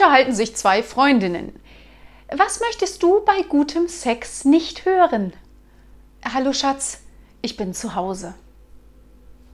unterhalten sich zwei Freundinnen. Was möchtest du bei gutem Sex nicht hören? Hallo Schatz, ich bin zu Hause.